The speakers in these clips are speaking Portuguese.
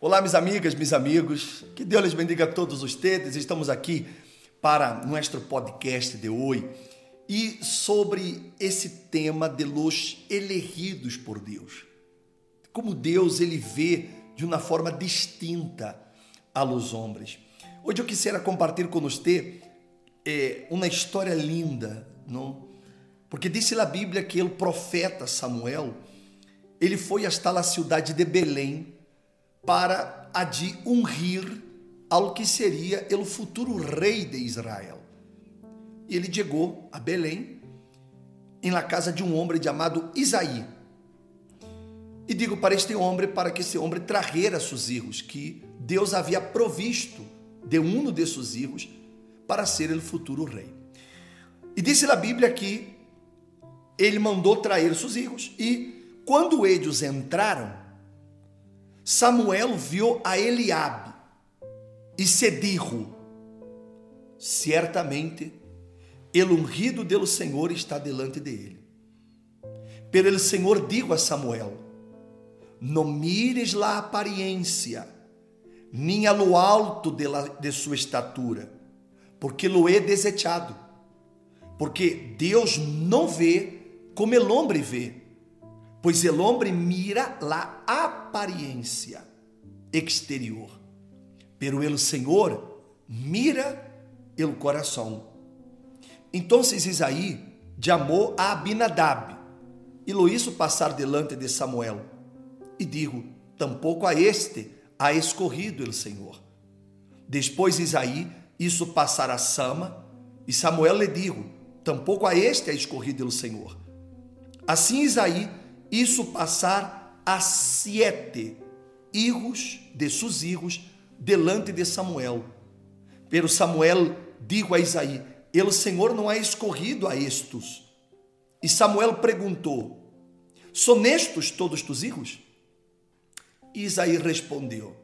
Olá, minhas amigas, meus amigos. Que Deus les bendiga a todos vocês. Estamos aqui para nosso podcast de hoje e sobre esse tema de los elegidos por Deus. Como Deus ele vê de uma forma distinta a los homens. Hoje eu quisiera compartilhar com você eh, uma história linda, não? Porque disse a Bíblia que o profeta Samuel ele foi hasta a cidade de Belém para de ungir ao que seria o futuro rei de Israel. E ele chegou a Belém, em la casa de um homem chamado Isaí. E digo para este homem, para que esse homem trajera seus filhos, que Deus havia provisto de um de seus para ser o futuro rei. E disse a Bíblia que ele mandou trazer seus filhos, e quando eles entraram, Samuel viu a Eliabe e se dijo: Certamente el ungido do Senhor está delante de ele. Pero el Senhor dijo a Samuel: Não mires la aparência, nem a lo alto de, la, de sua estatura, porque lo he desechado. Porque Deus não vê como el homem vê pois el hombre mira la aparência exterior, pero el Senhor mira el coração. Então Isaí chamou a Abinadab e lo hizo passar delante de Samuel. E digo: tampouco a este ha escorrido el Senhor. Depois Isaí hizo passar a Sama, e Samuel lhe digo: tampouco a este ha escorrido el Senhor. Assim Isaí isso passar a sete hijos de seus hijos delante de Samuel. Pero Samuel dijo a Isaí: El Senhor não ha escorrido a estes. E Samuel perguntou: São estes todos tus hijos? E Isaí respondeu: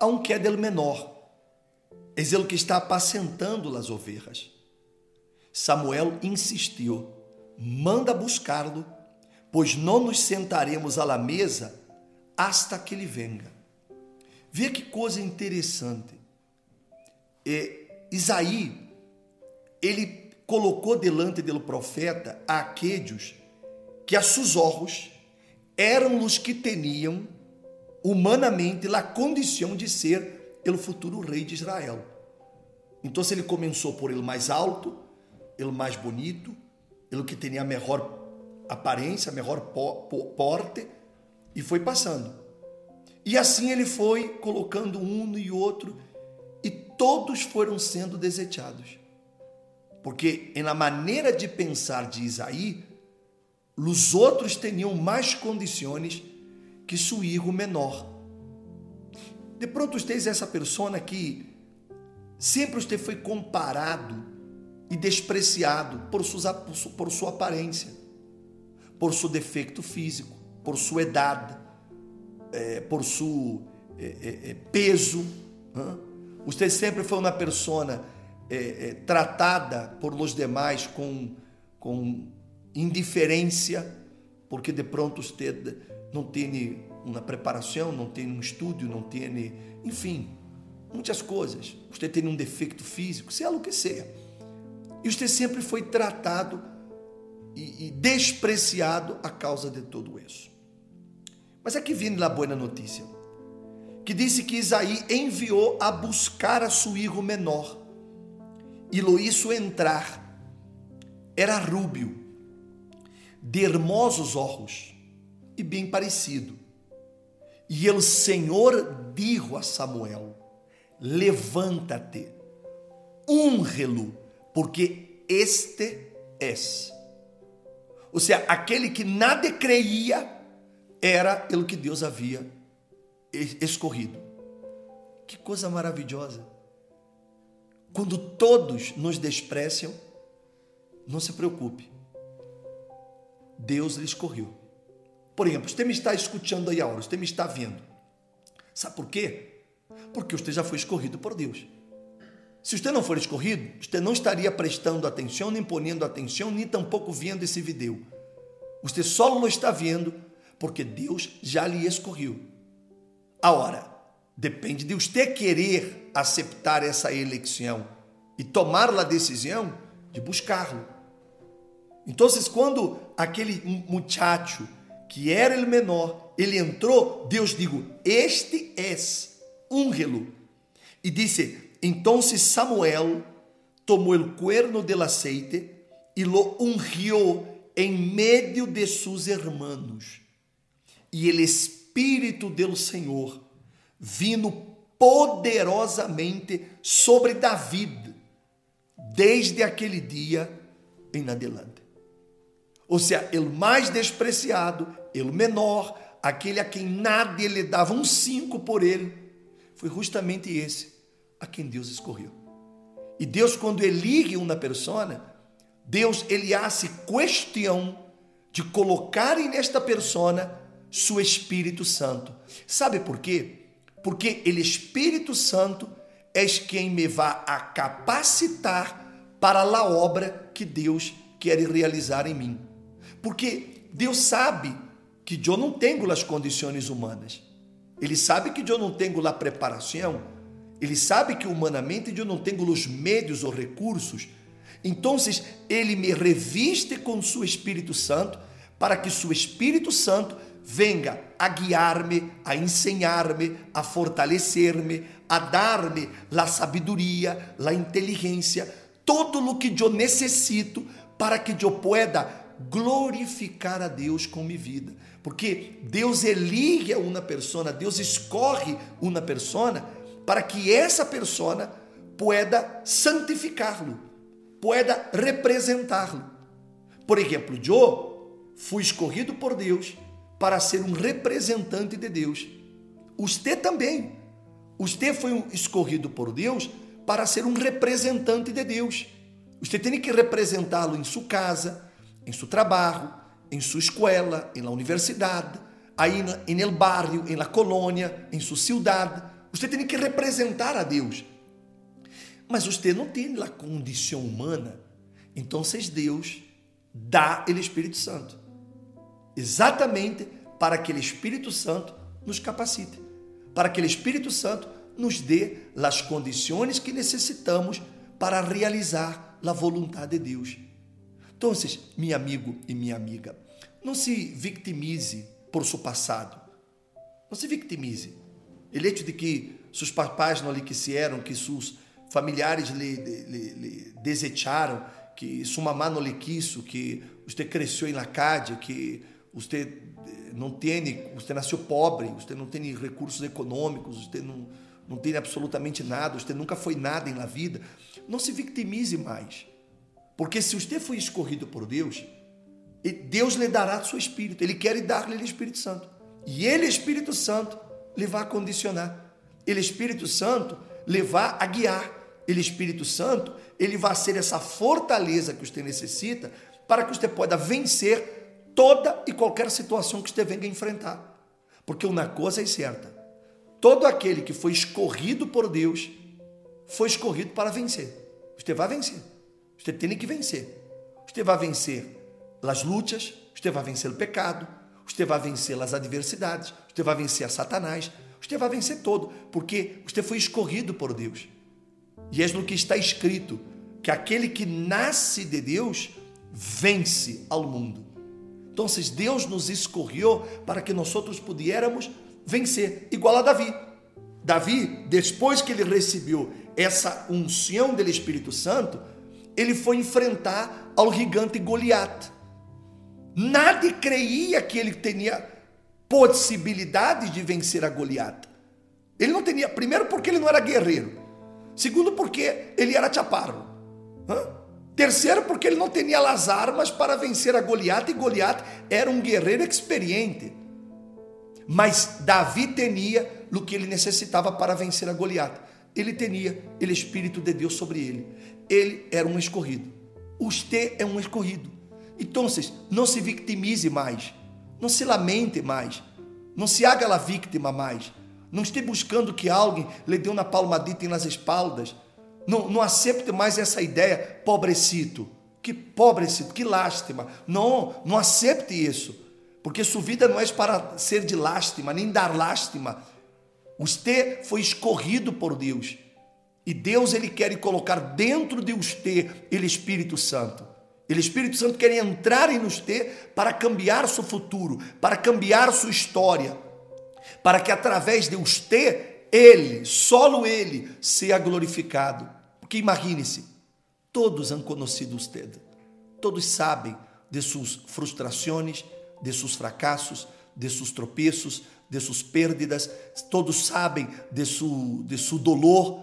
Aunque é del menor, és ele que está apacentando as ovelhas. Samuel insistiu: Manda buscá-lo pois não nos sentaremos à mesa hasta que ele venga. Vê que coisa interessante. É, Isaí, ele colocou delante do profeta aqueles que a seus olhos eram os que tinham humanamente a condição de ser o futuro rei de Israel. Então ele começou por ele mais alto, ele mais bonito, ele que tinha a melhor aparência, melhor porte, e foi passando. E assim ele foi colocando um e outro, e todos foram sendo desejados. Porque na maneira de pensar de Isaí, os outros tinham mais condições que seu filho menor. De pronto, é essa pessoa que sempre você foi comparado e despreciado por sua, por sua aparência por seu defeito físico, por sua idade, é, por seu é, é, peso. Você sempre foi uma pessoa tratada por los demais com, com indiferença, porque de pronto você não tem uma preparação, não tem um estudo, não tem, enfim, muitas coisas. Você tem um defeito físico, seja o que seja. E você sempre foi tratado e, e despreciado a causa de tudo isso. Mas aqui vem a boa notícia, que disse que Isaí enviou a buscar a seu filho menor e lo hizo entrar. Era rúbio, de hermosos olhos e bem parecido. E o Senhor dijo a Samuel: Levanta-te, únrelo, porque este és ou seja, aquele que nada creia era pelo que Deus havia escorrido. Que coisa maravilhosa. Quando todos nos despreciam, não se preocupe. Deus lhe escorreu. Por exemplo, você me está escutando aí agora, você me está vendo. Sabe por quê? Porque você já foi escorrido por Deus. Se você não for escorrido, você não estaria prestando atenção, nem ponendo atenção, nem tampouco vendo esse vídeo. Você só não está vendo porque Deus já lhe escorreu. Agora, Depende de você querer aceitar essa eleição e tomar a decisão de buscá-lo. Então, quando aquele muchacho que era o menor, ele entrou, Deus digo, este es, úngelo. E disse, então Samuel tomou o cuerno del aceite e lo ungiu em meio de seus hermanos. E o Espírito do Senhor vindo poderosamente sobre David, desde aquele dia em adelante. Ou seja, o mais despreciado, o menor, aquele a quem nadie lhe dava um cinco por ele, foi justamente esse a quem Deus escolheu. E Deus, quando elige uma pessoa, Deus ele hace questão de colocar nesta pessoa seu Espírito Santo. Sabe por quê? Porque o Espírito Santo é quem me vai a capacitar para a obra que Deus quer realizar em mim. Porque Deus sabe que eu não tenho as condições humanas. Ele sabe que eu não tenho a preparação. Ele sabe que humanamente eu não tenho os meios ou recursos. Então, ele me reviste com seu Espírito Santo para que seu Espírito Santo venga a guiar-me, a ensinar-me, a fortalecer-me, a dar-me a sabedoria, a inteligência, todo o que eu necessito para que eu pueda glorificar a Deus com minha vida. Porque Deus elige uma pessoa, Deus escorre uma pessoa para que essa pessoa pueda santificá-lo, pueda representá-lo. Por exemplo, eu fui escorrido por Deus para ser um representante de Deus. Você também. Você foi escorrido por Deus para ser um representante de Deus. Você tem que representá-lo em sua casa, em seu trabalho, em sua escola, em la universidade, aí em el barrio, em la colônia, em sua cidade. Você tem que representar a Deus. Mas você não tem a condição humana. Então, Deus dá o Espírito Santo. Exatamente para que o Espírito Santo nos capacite. Para que o Espírito Santo nos dê as condições que necessitamos para realizar a vontade de Deus. Então, meu amigo e minha amiga, não se victimize por seu passado. Não se victimize. O hecho de que seus papais não lhe quiseram, que seus familiares lhe, lhe, lhe desecharam, que sua mamá não lhe quis, que você cresceu em lacádia, que você eh, não tem, você nasceu pobre, você não tem recursos econômicos, você não, não tem absolutamente nada, você nunca foi nada na vida. Não se victimize mais. Porque se você foi escorrido por Deus, Deus lhe dará seu Espírito. Ele quer dar-lhe o Espírito Santo. E Ele, Espírito Santo, lhe vai condicionar. Ele, Espírito Santo, lhe a guiar. Ele, Espírito Santo, ele vai ser essa fortaleza que você necessita para que você possa vencer toda e qualquer situação que você venha enfrentar. Porque uma coisa é certa: todo aquele que foi escorrido por Deus foi escorrido para vencer. Você vai vencer. Você tem que vencer. Você vai vencer as lutas, você vai vencer o pecado, você vai vencer as adversidades, você vai vencer a Satanás, você vai vencer todo, porque você foi escorrido por Deus. E é no que está escrito que aquele que nasce de Deus vence ao mundo. Então, Deus nos escorreu para que nós outros pudiéramos vencer, igual a Davi. Davi, depois que ele recebeu essa unção do Espírito Santo, ele foi enfrentar ao gigante Goliat. Nadie creia que ele tinha possibilidade de vencer a Goliat. Ele não tinha, primeiro porque ele não era guerreiro. Segundo porque ele era chaparro. Hã? Terceiro porque ele não tinha as armas para vencer a Goliat e Goliat era um guerreiro experiente. Mas Davi tinha o que ele necessitava para vencer a Goliat. Ele tinha o Espírito de Deus sobre ele ele era um escorrido. Você é um escorrido. Então, não se victimize mais. Não se lamente mais. Não se haga la vítima mais. Não esteja buscando que alguém lhe dê uma palmadita nas espaldas. Não, não aceite mais essa ideia, pobrecito. Que pobrecito, que lástima. Não, não aceite isso. Porque sua vida não é para ser de lástima, nem dar lástima. Usted foi escorrido por Deus. E Deus ele quer colocar dentro de você ele Espírito Santo. Ele Espírito Santo quer entrar em você para cambiar seu futuro, para cambiar sua história, para que através de você ele, solo ele, seja glorificado. Porque imagine-se, todos han conhecido usted, todos sabem de suas frustrações, de seus fracassos, de seus tropeços, de suas perdas, todos sabem de seu, de seu dolor,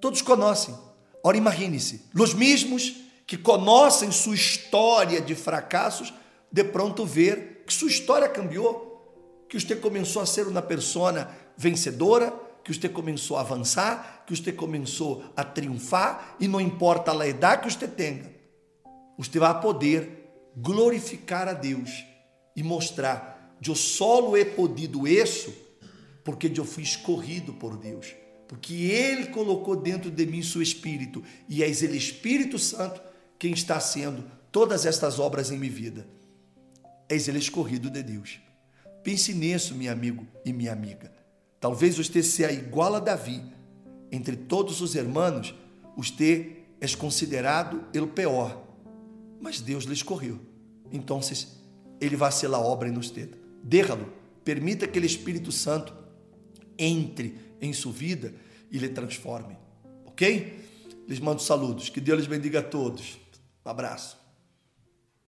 todos conhecem. Ora, imagine-se, os mesmos que conhecem sua história de fracassos, de pronto ver que sua história cambiou, que você começou a ser uma pessoa vencedora, que você começou a avançar, que você começou a triunfar, e não importa a idade que você tenha, você vai poder glorificar a Deus e mostrar: eu solo he podido isso porque eu fui escorrido por Deus, porque Ele colocou dentro de mim seu Espírito e é Ele Espírito Santo quem está sendo todas estas obras em minha vida. És Ele escorrido de Deus. Pense nisso, meu amigo e minha amiga. Talvez você seja igual a Davi. Entre todos os irmãos, você é considerado o pior. Mas Deus lhe escorreu. Então, ele vai ser a obra em você. Déjalo. Permita que o Espírito Santo entre em sua vida e lhe transforme. Ok? Lhes mando saludos. Que Deus lhes bendiga a todos. Um abraço.